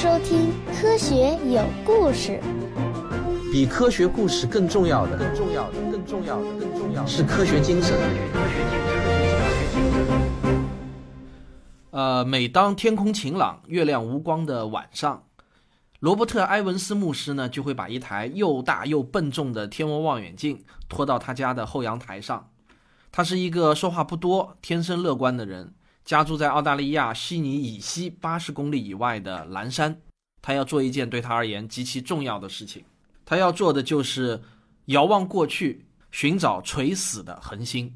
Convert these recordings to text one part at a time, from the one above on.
收听《科学有故事》。比科学故事更重要的，更重要的，更重要的，更重要的是科学精神。呃，每当天空晴朗、月亮无光的晚上，罗伯特·埃文斯牧师呢就会把一台又大又笨重的天文望远镜拖到他家的后阳台上。他是一个说话不多、天生乐观的人。家住在澳大利亚悉尼以西八十公里以外的蓝山，他要做一件对他而言极其重要的事情。他要做的就是遥望过去，寻找垂死的恒星。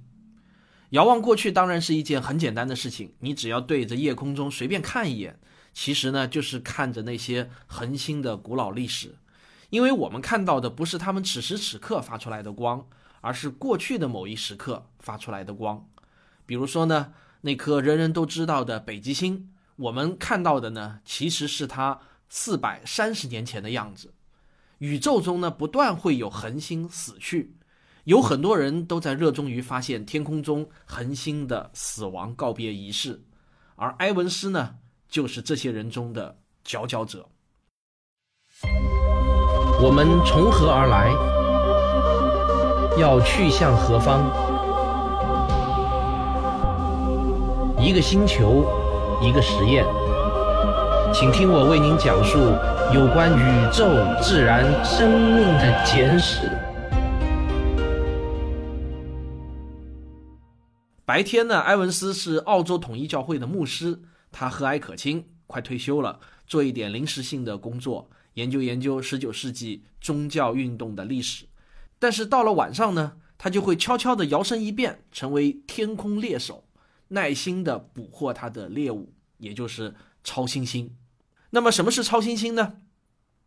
遥望过去当然是一件很简单的事情，你只要对着夜空中随便看一眼，其实呢就是看着那些恒星的古老历史。因为我们看到的不是他们此时此刻发出来的光，而是过去的某一时刻发出来的光。比如说呢。那颗人人都知道的北极星，我们看到的呢，其实是它四百三十年前的样子。宇宙中呢，不断会有恒星死去，有很多人都在热衷于发现天空中恒星的死亡告别仪式，而埃文斯呢，就是这些人中的佼佼者。我们从何而来？要去向何方？一个星球，一个实验，请听我为您讲述有关宇宙、自然、生命的简史。白天呢，埃文斯是澳洲统一教会的牧师，他和蔼可亲，快退休了，做一点临时性的工作，研究研究十九世纪宗教运动的历史。但是到了晚上呢，他就会悄悄地摇身一变，成为天空猎手。耐心地捕获它的猎物，也就是超新星。那么，什么是超新星呢？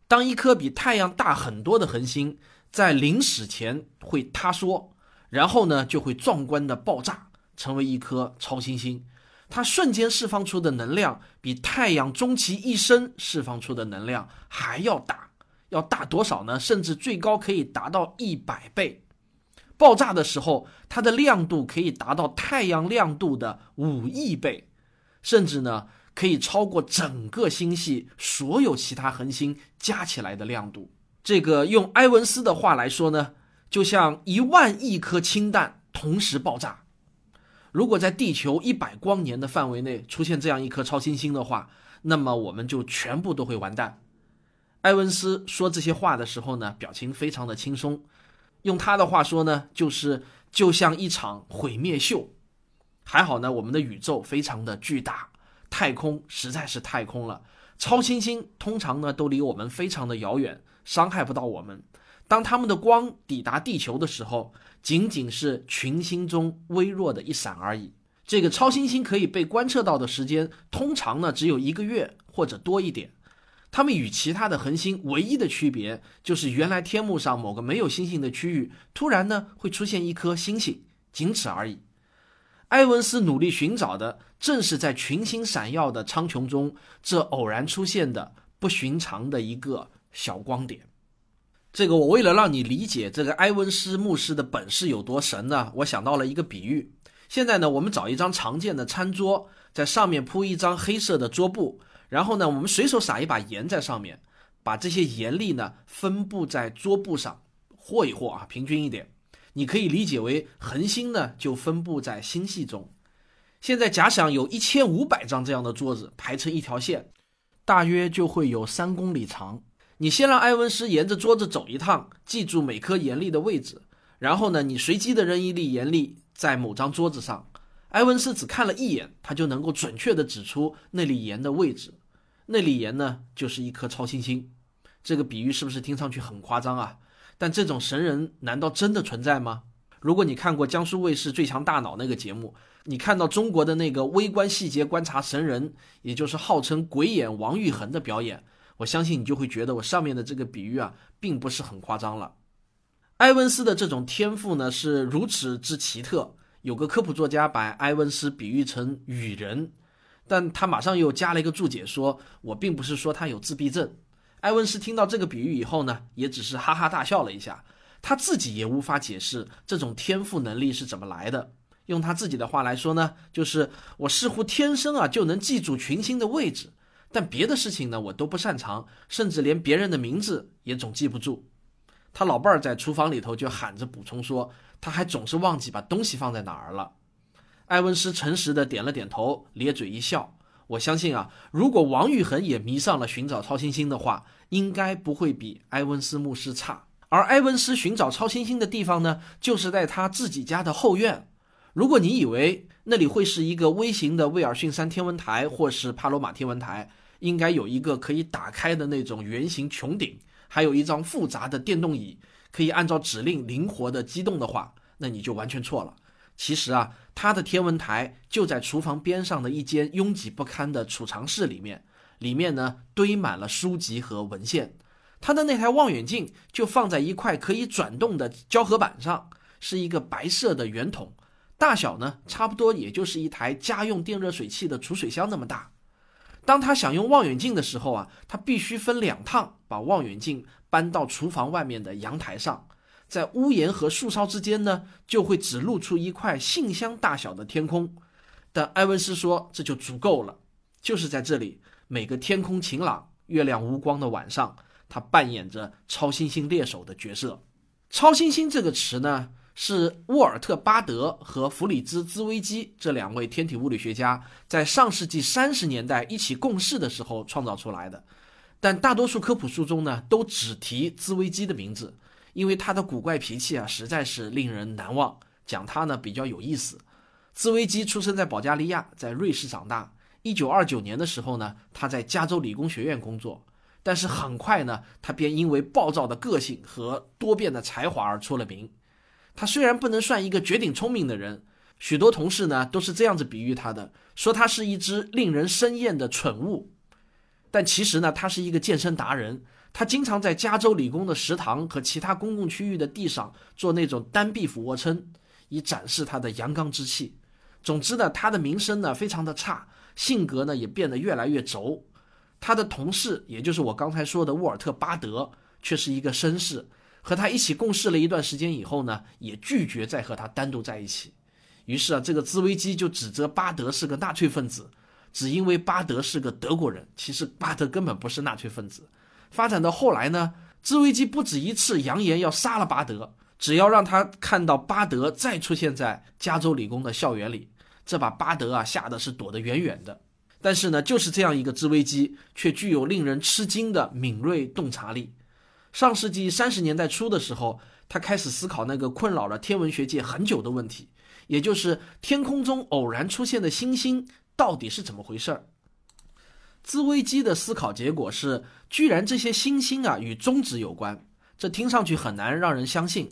当一颗比太阳大很多的恒星在临死前会塌缩，然后呢就会壮观的爆炸，成为一颗超新星。它瞬间释放出的能量比太阳终其一生释放出的能量还要大，要大多少呢？甚至最高可以达到一百倍。爆炸的时候，它的亮度可以达到太阳亮度的五亿倍，甚至呢可以超过整个星系所有其他恒星加起来的亮度。这个用埃文斯的话来说呢，就像一万亿颗氢弹同时爆炸。如果在地球一百光年的范围内出现这样一颗超新星的话，那么我们就全部都会完蛋。埃文斯说这些话的时候呢，表情非常的轻松。用他的话说呢，就是就像一场毁灭秀。还好呢，我们的宇宙非常的巨大，太空实在是太空了。超新星通常呢都离我们非常的遥远，伤害不到我们。当他们的光抵达地球的时候，仅仅是群星中微弱的一闪而已。这个超新星可以被观测到的时间，通常呢只有一个月或者多一点。它们与其他的恒星唯一的区别，就是原来天幕上某个没有星星的区域，突然呢会出现一颗星星，仅此而已。埃文斯努力寻找的，正是在群星闪耀的苍穹中，这偶然出现的不寻常的一个小光点。这个我为了让你理解这个埃文斯牧师的本事有多神呢，我想到了一个比喻。现在呢，我们找一张常见的餐桌，在上面铺一张黑色的桌布。然后呢，我们随手撒一把盐在上面，把这些盐粒呢分布在桌布上，和一和啊，平均一点。你可以理解为恒星呢就分布在星系中。现在假想有一千五百张这样的桌子排成一条线，大约就会有三公里长。你先让埃文斯沿着桌子走一趟，记住每颗盐粒的位置，然后呢，你随机的扔一粒盐粒在某张桌子上。埃文斯只看了一眼，他就能够准确地指出那粒盐的位置。那粒盐呢，就是一颗超新星。这个比喻是不是听上去很夸张啊？但这种神人难道真的存在吗？如果你看过江苏卫视《最强大脑》那个节目，你看到中国的那个微观细节观察神人，也就是号称鬼眼王玉衡的表演，我相信你就会觉得我上面的这个比喻啊，并不是很夸张了。埃文斯的这种天赋呢，是如此之奇特。有个科普作家把埃文斯比喻成雨人，但他马上又加了一个注解，说我并不是说他有自闭症。埃文斯听到这个比喻以后呢，也只是哈哈大笑了一下，他自己也无法解释这种天赋能力是怎么来的。用他自己的话来说呢，就是我似乎天生啊就能记住群星的位置，但别的事情呢我都不擅长，甚至连别人的名字也总记不住。他老伴儿在厨房里头就喊着补充说，他还总是忘记把东西放在哪儿了。埃文斯诚实的点了点头，咧嘴一笑。我相信啊，如果王玉恒也迷上了寻找超新星的话，应该不会比埃文斯牧师差。而埃文斯寻找超新星的地方呢，就是在他自己家的后院。如果你以为那里会是一个微型的威尔逊山天文台，或是帕罗马天文台，应该有一个可以打开的那种圆形穹顶，还有一张复杂的电动椅，可以按照指令灵活的机动的话，那你就完全错了。其实啊，他的天文台就在厨房边上的一间拥挤不堪的储藏室里面，里面呢堆满了书籍和文献。他的那台望远镜就放在一块可以转动的胶合板上，是一个白色的圆筒，大小呢差不多也就是一台家用电热水器的储水箱那么大。当他想用望远镜的时候啊，他必须分两趟把望远镜搬到厨房外面的阳台上。在屋檐和树梢之间呢，就会只露出一块信箱大小的天空。但埃文斯说这就足够了。就是在这里，每个天空晴朗、月亮无光的晚上，他扮演着超新星猎手的角色。超新星这个词呢，是沃尔特·巴德和弗里兹·兹威基这两位天体物理学家在上世纪三十年代一起共事的时候创造出来的。但大多数科普书中呢，都只提兹威基的名字。因为他的古怪脾气啊，实在是令人难忘。讲他呢比较有意思。兹威基出生在保加利亚，在瑞士长大。一九二九年的时候呢，他在加州理工学院工作。但是很快呢，他便因为暴躁的个性和多变的才华而出了名。他虽然不能算一个绝顶聪明的人，许多同事呢都是这样子比喻他的，说他是一只令人生厌的蠢物。但其实呢，他是一个健身达人。他经常在加州理工的食堂和其他公共区域的地上做那种单臂俯卧撑，以展示他的阳刚之气。总之呢，他的名声呢非常的差，性格呢也变得越来越轴。他的同事，也就是我刚才说的沃尔特·巴德，却是一个绅士。和他一起共事了一段时间以后呢，也拒绝再和他单独在一起。于是啊，这个兹维基就指责巴德是个纳粹分子，只因为巴德是个德国人。其实巴德根本不是纳粹分子。发展到后来呢，兹维基不止一次扬言要杀了巴德，只要让他看到巴德再出现在加州理工的校园里，这把巴德啊吓得是躲得远远的。但是呢，就是这样一个兹维基，却具有令人吃惊的敏锐洞察力。上世纪三十年代初的时候，他开始思考那个困扰了天文学界很久的问题，也就是天空中偶然出现的星星到底是怎么回事儿。兹威基的思考结果是，居然这些星星啊与中子有关，这听上去很难让人相信。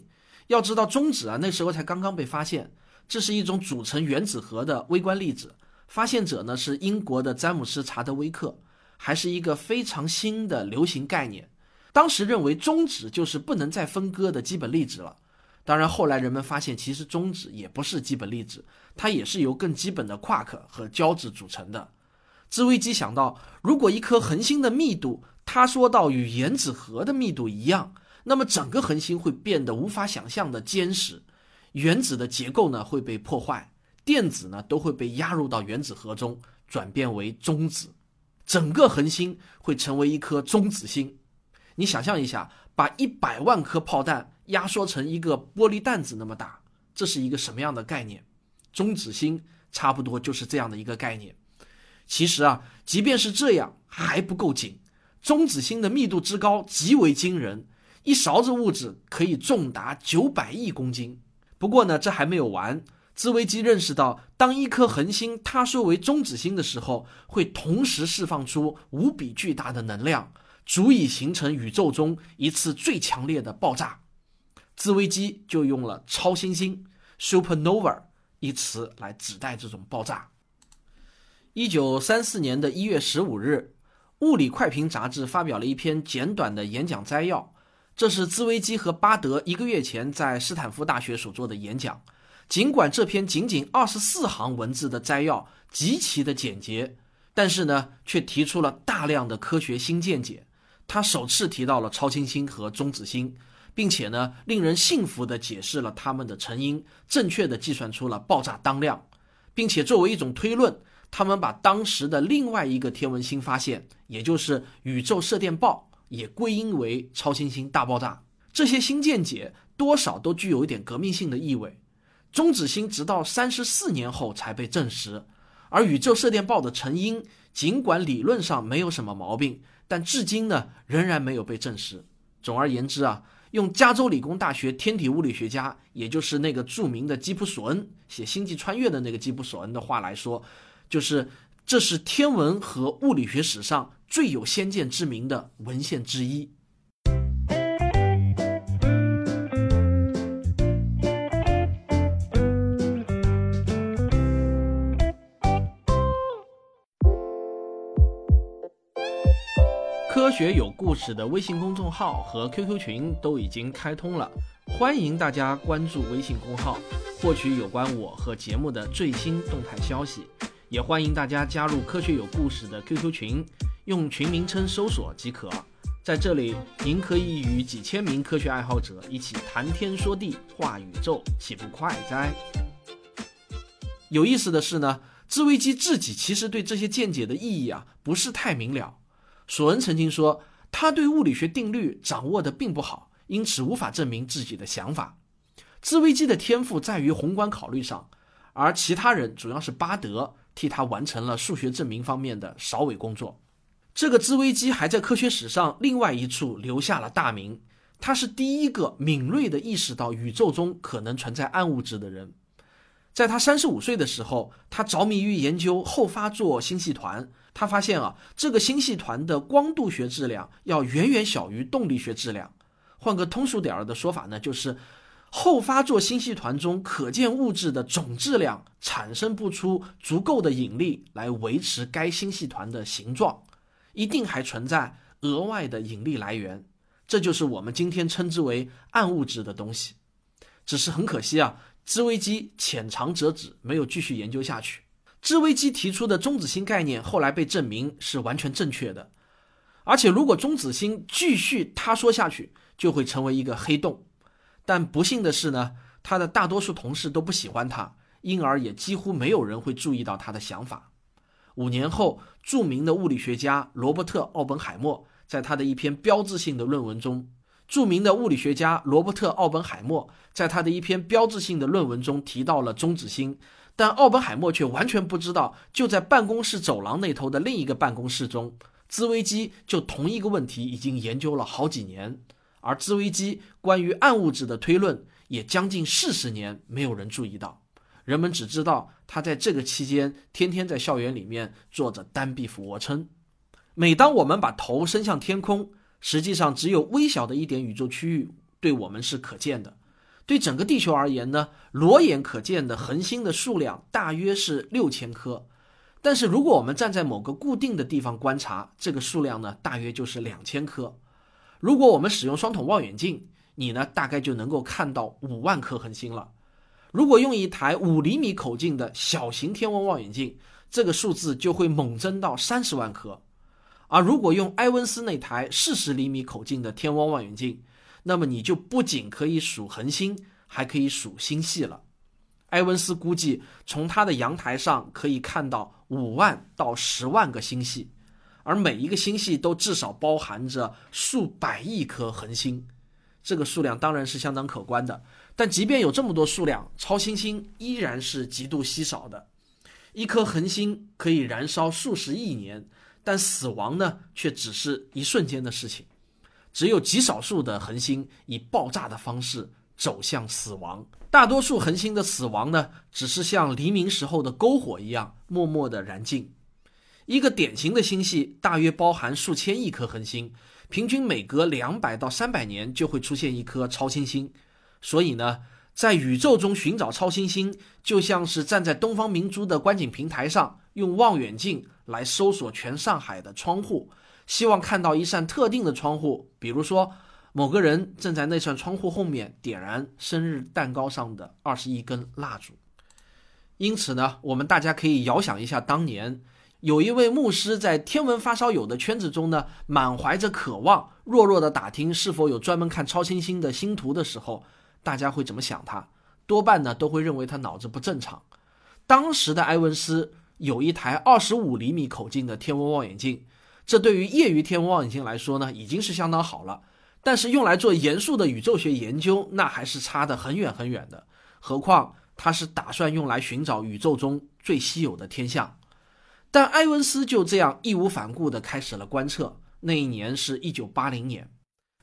要知道，中子啊那时候才刚刚被发现，这是一种组成原子核的微观粒子。发现者呢是英国的詹姆斯·查德威克，还是一个非常新的流行概念。当时认为中子就是不能再分割的基本粒子了。当然，后来人们发现，其实中子也不是基本粒子，它也是由更基本的夸克和胶质组成的。兹威基想到，如果一颗恒星的密度，他说到与原子核的密度一样，那么整个恒星会变得无法想象的坚实，原子的结构呢会被破坏，电子呢都会被压入到原子核中，转变为中子，整个恒星会成为一颗中子星。你想象一下，把一百万颗炮弹压缩成一个玻璃弹子那么大，这是一个什么样的概念？中子星差不多就是这样的一个概念。其实啊，即便是这样还不够紧。中子星的密度之高极为惊人，一勺子物质可以重达九百亿公斤。不过呢，这还没有完。兹维基认识到，当一颗恒星塌缩为中子星的时候，会同时释放出无比巨大的能量，足以形成宇宙中一次最强烈的爆炸。兹维基就用了“超新星 ”（supernova） 一词来指代这种爆炸。一九三四年的一月十五日，《物理快评》杂志发表了一篇简短的演讲摘要。这是兹维基和巴德一个月前在斯坦福大学所做的演讲。尽管这篇仅仅二十四行文字的摘要极其的简洁，但是呢，却提出了大量的科学新见解。他首次提到了超新星和中子星，并且呢，令人信服地解释了它们的成因，正确地计算出了爆炸当量，并且作为一种推论。他们把当时的另外一个天文新发现，也就是宇宙射电暴，也归因为超新星大爆炸。这些新见解多少都具有一点革命性的意味。中子星直到三十四年后才被证实，而宇宙射电暴的成因，尽管理论上没有什么毛病，但至今呢仍然没有被证实。总而言之啊，用加州理工大学天体物理学家，也就是那个著名的基普索恩写《星际穿越》的那个基普索恩的话来说，就是这是天文和物理学史上最有先见之明的文献之一。科学有故事的微信公众号和 QQ 群都已经开通了，欢迎大家关注微信公号，获取有关我和节目的最新动态消息。也欢迎大家加入科学有故事的 QQ 群，用群名称搜索即可。在这里，您可以与几千名科学爱好者一起谈天说地、话宇宙，岂不快哉？有意思的是呢，自危机自己其实对这些见解的意义啊，不是太明了。索恩曾经说，他对物理学定律掌握的并不好，因此无法证明自己的想法。自危机的天赋在于宏观考虑上，而其他人主要是巴德替他完成了数学证明方面的首尾工作。这个自危机还在科学史上另外一处留下了大名，他是第一个敏锐地意识到宇宙中可能存在暗物质的人。在他三十五岁的时候，他着迷于研究后发座星系团。他发现啊，这个星系团的光度学质量要远远小于动力学质量。换个通俗点儿的说法呢，就是后发座星系团中可见物质的总质量产生不出足够的引力来维持该星系团的形状，一定还存在额外的引力来源。这就是我们今天称之为暗物质的东西。只是很可惜啊。织微机浅尝辄止，没有继续研究下去。织微机提出的中子星概念后来被证明是完全正确的，而且如果中子星继续塌缩下去，就会成为一个黑洞。但不幸的是呢，他的大多数同事都不喜欢他，因而也几乎没有人会注意到他的想法。五年后，著名的物理学家罗伯特·奥本海默在他的一篇标志性的论文中。著名的物理学家罗伯特·奥本海默在他的一篇标志性的论文中提到了中子星，但奥本海默却完全不知道，就在办公室走廊那头的另一个办公室中，兹微基就同一个问题已经研究了好几年，而兹微基关于暗物质的推论也将近四十年没有人注意到，人们只知道他在这个期间天天在校园里面做着单臂俯卧撑。每当我们把头伸向天空，实际上，只有微小的一点宇宙区域对我们是可见的。对整个地球而言呢，裸眼可见的恒星的数量大约是六千颗。但是，如果我们站在某个固定的地方观察，这个数量呢，大约就是两千颗。如果我们使用双筒望远镜，你呢，大概就能够看到五万颗恒星了。如果用一台五厘米口径的小型天文望远镜，这个数字就会猛增到三十万颗。而如果用埃文斯那台四十厘米口径的天文望远镜，那么你就不仅可以数恒星，还可以数星系了。埃文斯估计，从他的阳台上可以看到五万到十万个星系，而每一个星系都至少包含着数百亿颗恒星。这个数量当然是相当可观的。但即便有这么多数量，超新星依然是极度稀少的。一颗恒星可以燃烧数十亿年。但死亡呢，却只是一瞬间的事情。只有极少数的恒星以爆炸的方式走向死亡，大多数恒星的死亡呢，只是像黎明时候的篝火一样默默的燃尽。一个典型的星系大约包含数千亿颗恒星，平均每隔两百到三百年就会出现一颗超新星。所以呢，在宇宙中寻找超新星，就像是站在东方明珠的观景平台上用望远镜。来搜索全上海的窗户，希望看到一扇特定的窗户，比如说某个人正在那扇窗户后面点燃生日蛋糕上的二十一根蜡烛。因此呢，我们大家可以遥想一下，当年有一位牧师在天文发烧友的圈子中呢，满怀着渴望，弱弱的打听是否有专门看超新星的星图的时候，大家会怎么想他？多半呢都会认为他脑子不正常。当时的埃文斯。有一台二十五厘米口径的天文望远镜，这对于业余天文望远镜来说呢，已经是相当好了。但是用来做严肃的宇宙学研究，那还是差得很远很远的。何况他是打算用来寻找宇宙中最稀有的天象。但埃文斯就这样义无反顾地开始了观测。那一年是一九八零年，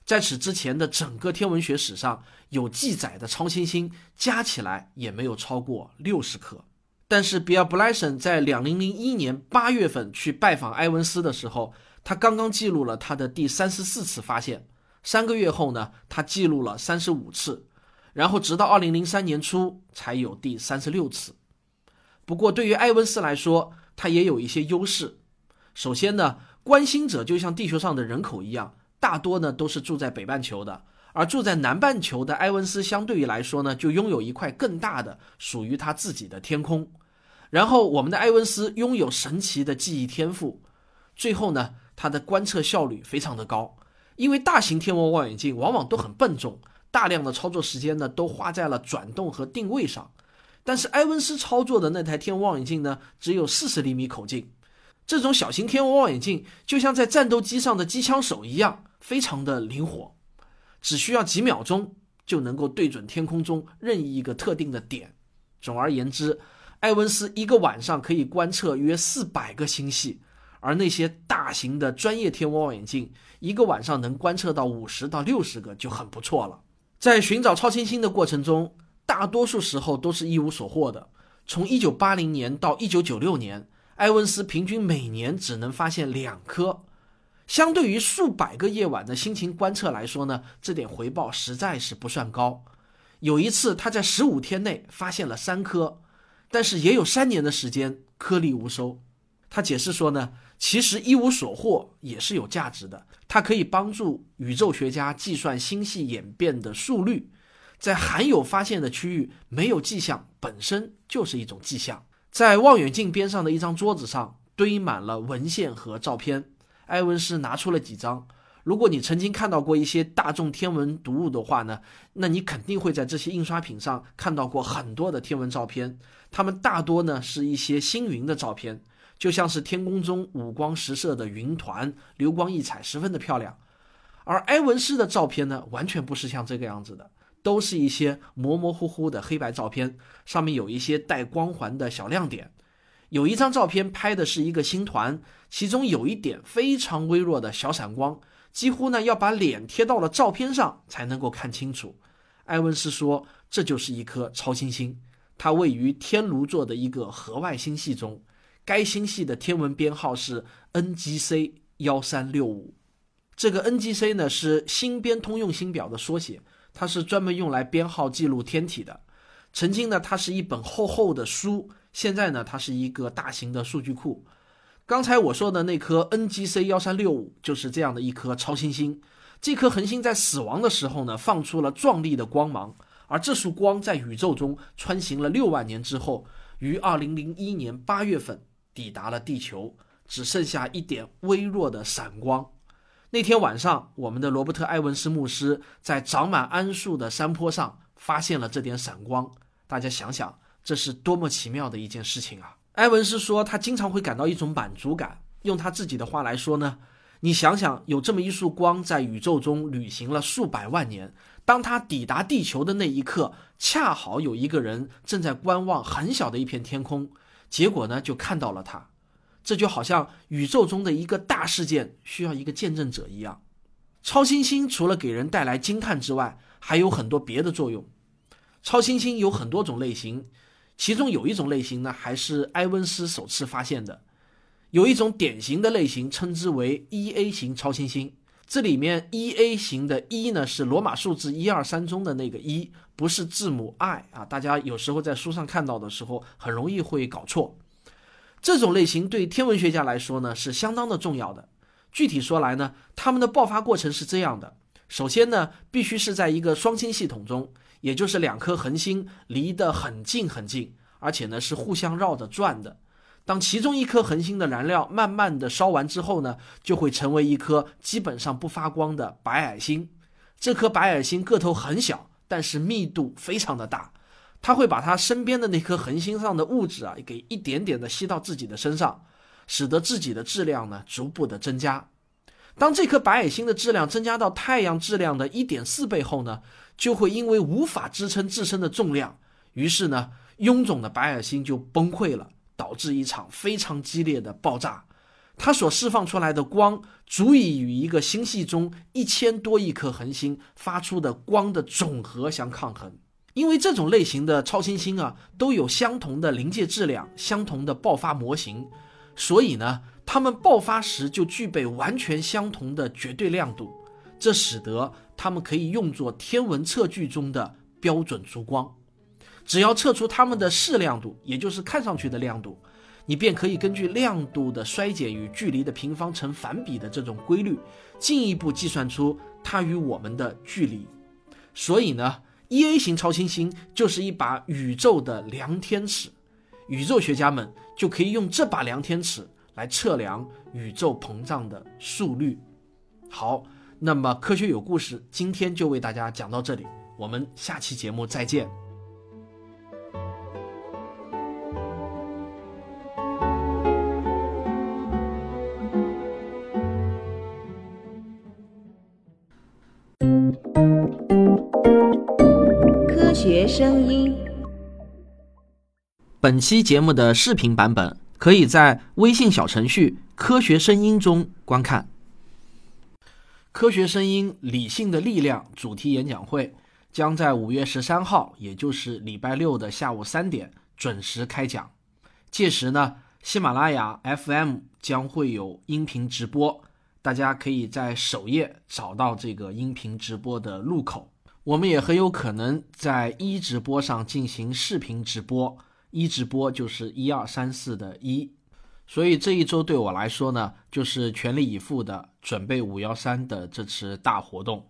在此之前的整个天文学史上，有记载的超新星加起来也没有超过六十颗。但是比尔·布莱森在两零零一年八月份去拜访埃文斯的时候，他刚刚记录了他的第三十四次发现。三个月后呢，他记录了三十五次，然后直到二零零三年初才有第三十六次。不过对于埃文斯来说，它也有一些优势。首先呢，观星者就像地球上的人口一样，大多呢都是住在北半球的，而住在南半球的埃文斯相对于来说呢，就拥有一块更大的属于他自己的天空。然后我们的埃文斯拥有神奇的记忆天赋，最后呢，他的观测效率非常的高，因为大型天文望远镜往往都很笨重，大量的操作时间呢都花在了转动和定位上。但是埃文斯操作的那台天文望远镜呢，只有四十厘米口径。这种小型天文望远镜就像在战斗机上的机枪手一样，非常的灵活，只需要几秒钟就能够对准天空中任意一个特定的点。总而言之，埃文斯一个晚上可以观测约四百个星系，而那些大型的专业天文望远镜一个晚上能观测到五十到六十个就很不错了。在寻找超新星的过程中，大多数时候都是一无所获的。从一九八零年到一九九六年，埃文斯平均每年只能发现两颗。相对于数百个夜晚的辛勤观测来说呢，这点回报实在是不算高。有一次，他在十五天内发现了三颗，但是也有三年的时间颗粒无收。他解释说呢，其实一无所获也是有价值的，它可以帮助宇宙学家计算星系演变的速率。在罕有发现的区域，没有迹象本身就是一种迹象。在望远镜边上的一张桌子上堆满了文献和照片，埃文斯拿出了几张。如果你曾经看到过一些大众天文读物的话呢，那你肯定会在这些印刷品上看到过很多的天文照片。它们大多呢是一些星云的照片，就像是天空中五光十色的云团，流光溢彩，十分的漂亮。而埃文斯的照片呢，完全不是像这个样子的。都是一些模模糊糊的黑白照片，上面有一些带光环的小亮点。有一张照片拍的是一个星团，其中有一点非常微弱的小闪光，几乎呢要把脸贴到了照片上才能够看清楚。埃文斯说，这就是一颗超新星，它位于天炉座的一个河外星系中，该星系的天文编号是 NGC 幺三六五。这个 NGC 呢是星边通用星表的缩写。它是专门用来编号记录天体的。曾经呢，它是一本厚厚的书，现在呢，它是一个大型的数据库。刚才我说的那颗 NGC 幺三六五就是这样的一颗超新星。这颗恒星在死亡的时候呢，放出了壮丽的光芒，而这束光在宇宙中穿行了六万年之后，于二零零一年八月份抵达了地球，只剩下一点微弱的闪光。那天晚上，我们的罗伯特·埃文斯牧师在长满桉树的山坡上发现了这点闪光。大家想想，这是多么奇妙的一件事情啊！埃文斯说，他经常会感到一种满足感。用他自己的话来说呢，你想想，有这么一束光在宇宙中旅行了数百万年，当他抵达地球的那一刻，恰好有一个人正在观望很小的一片天空，结果呢，就看到了他。这就好像宇宙中的一个大事件需要一个见证者一样。超新星除了给人带来惊叹之外，还有很多别的作用。超新星有很多种类型，其中有一种类型呢，还是埃文斯首次发现的。有一种典型的类型称之为 E-A 型超新星，这里面 E-A 型的 E 呢是罗马数字一二三中的那个一，不是字母 I 啊。大家有时候在书上看到的时候，很容易会搞错。这种类型对天文学家来说呢是相当的重要的。具体说来呢，它们的爆发过程是这样的：首先呢，必须是在一个双星系统中，也就是两颗恒星离得很近很近，而且呢是互相绕着转的。当其中一颗恒星的燃料慢慢的烧完之后呢，就会成为一颗基本上不发光的白矮星。这颗白矮星个头很小，但是密度非常的大。他会把他身边的那颗恒星上的物质啊，给一点点的吸到自己的身上，使得自己的质量呢逐步的增加。当这颗白矮星的质量增加到太阳质量的一点四倍后呢，就会因为无法支撑自身的重量，于是呢，臃肿的白矮星就崩溃了，导致一场非常激烈的爆炸。它所释放出来的光，足以与一个星系中一千多亿颗恒星发出的光的总和相抗衡。因为这种类型的超新星啊，都有相同的临界质量、相同的爆发模型，所以呢，它们爆发时就具备完全相同的绝对亮度，这使得它们可以用作天文测距中的标准烛光。只要测出它们的视亮度，也就是看上去的亮度，你便可以根据亮度的衰减与距离的平方成反比的这种规律，进一步计算出它与我们的距离。所以呢。E A 型超新星就是一把宇宙的量天尺，宇宙学家们就可以用这把量天尺来测量宇宙膨胀的速率。好，那么科学有故事今天就为大家讲到这里，我们下期节目再见。学声音。本期节目的视频版本可以在微信小程序“科学声音”中观看。科学声音理性的力量主题演讲会将在五月十三号，也就是礼拜六的下午三点准时开讲。届时呢，喜马拉雅 FM 将会有音频直播，大家可以在首页找到这个音频直播的入口。我们也很有可能在一直播上进行视频直播，一直播就是一二三四的一，所以这一周对我来说呢，就是全力以赴的准备五幺三的这次大活动。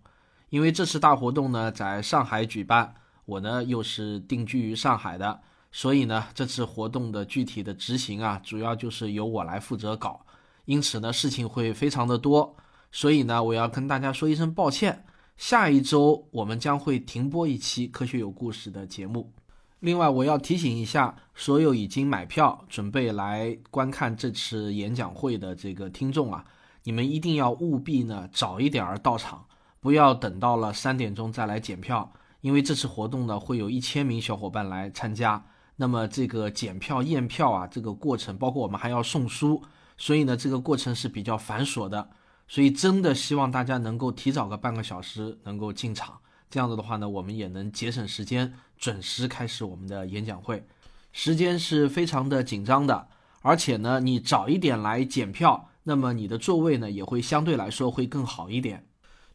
因为这次大活动呢在上海举办，我呢又是定居于上海的，所以呢这次活动的具体的执行啊，主要就是由我来负责搞，因此呢事情会非常的多，所以呢我要跟大家说一声抱歉。下一周我们将会停播一期《科学有故事》的节目。另外，我要提醒一下所有已经买票准备来观看这次演讲会的这个听众啊，你们一定要务必呢早一点儿到场，不要等到了三点钟再来检票，因为这次活动呢会有一千名小伙伴来参加。那么这个检票验票啊，这个过程包括我们还要送书，所以呢这个过程是比较繁琐的。所以真的希望大家能够提早个半个小时能够进场，这样子的话呢，我们也能节省时间，准时开始我们的演讲会。时间是非常的紧张的，而且呢，你早一点来检票，那么你的座位呢也会相对来说会更好一点。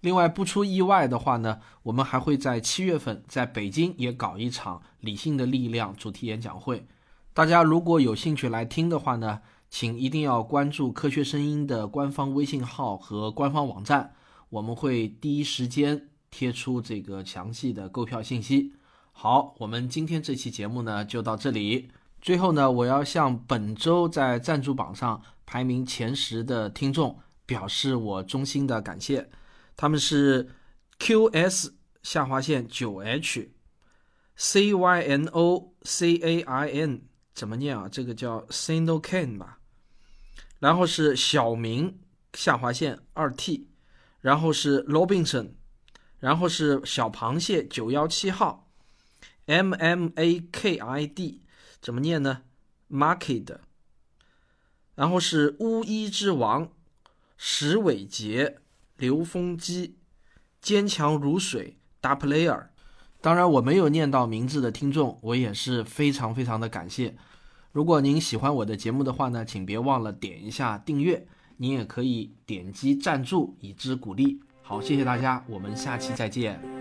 另外，不出意外的话呢，我们还会在七月份在北京也搞一场理性的力量主题演讲会。大家如果有兴趣来听的话呢？请一定要关注科学声音的官方微信号和官方网站，我们会第一时间贴出这个详细的购票信息。好，我们今天这期节目呢就到这里。最后呢，我要向本周在赞助榜上排名前十的听众表示我衷心的感谢，他们是 QS 下划线九 H C Y N O C A I N，怎么念啊？这个叫 Sino Can 吧。然后是小明下划线二 T，然后是 Robinson，然后是小螃蟹九幺七号，M M A K I D 怎么念呢？Market，然后是巫医之王石伟杰刘丰基坚强如水 d a Player，当然我没有念到名字的听众，我也是非常非常的感谢。如果您喜欢我的节目的话呢，请别忘了点一下订阅。您也可以点击赞助以资鼓励。好，谢谢大家，我们下期再见。